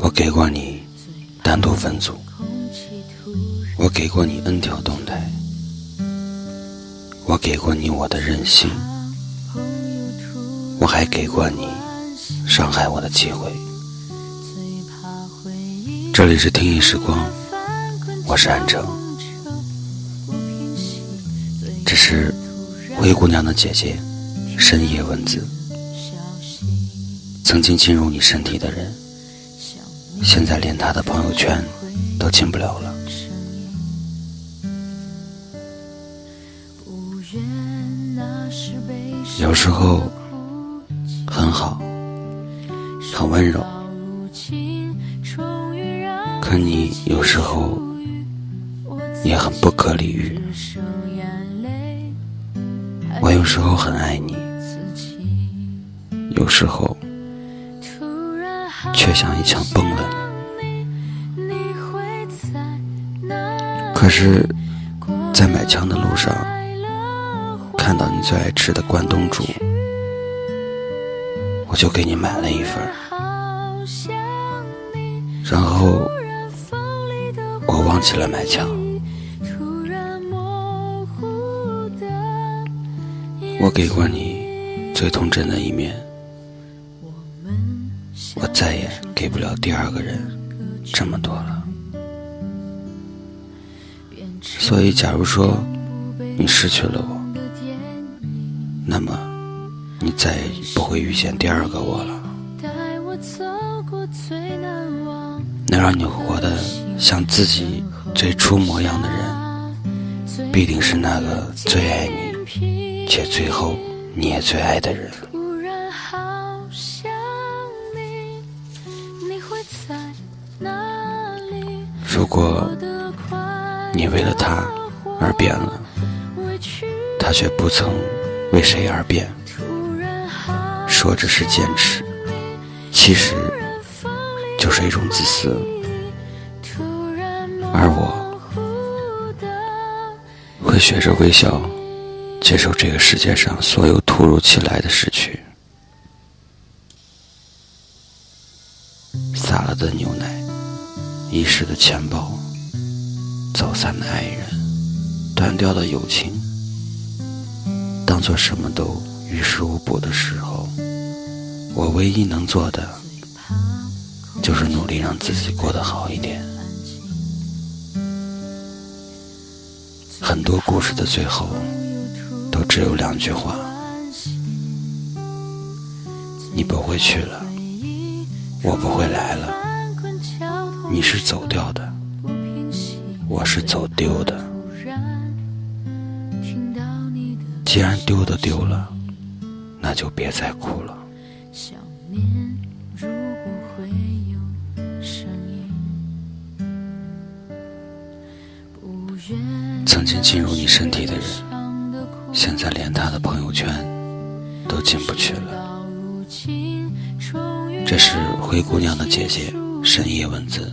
我给过你单独分组，我给过你 N 条动态，我给过你我的任性，我还给过你伤害我的机会。这里是听一时光，我是安城，这是灰姑娘的姐姐深夜文字。曾经进入你身体的人，现在连他的朋友圈都进不了了。有时候很好，很温柔，可你有时候也很不可理喻。我有时候很爱你，有时候。却像一枪崩了可是，在买枪的路上，看到你最爱吃的关东煮，我就给你买了一份。然后，我忘记了买枪。我给过你最童真的一面。我再也给不了第二个人这么多了，所以假如说你失去了我，那么你再也不会遇见第二个我了。能让你活得像自己最初模样的人，必定是那个最爱你且最后你也最爱的人。如果你为了他而变了，他却不曾为谁而变，说这是坚持，其实就是一种自私。而我会学着微笑，接受这个世界上所有突如其来的失去，洒了的牛奶。遗失的钱包，走散的爱人，断掉的友情，当做什么都于事无补的时候，我唯一能做的，就是努力让自己过得好一点。很多故事的最后，都只有两句话：你不会去了，我不会来了。你是走掉的，我是走丢的。既然丢的丢了，那就别再哭了。曾经进入你身体的人，现在连他的朋友圈都进不去了。这是灰姑娘的姐姐。深夜文字，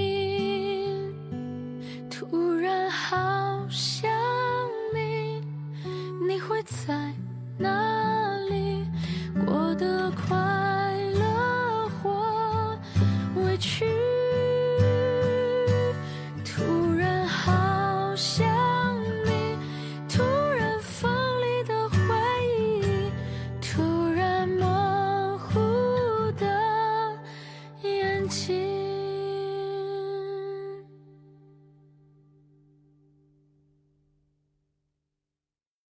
在哪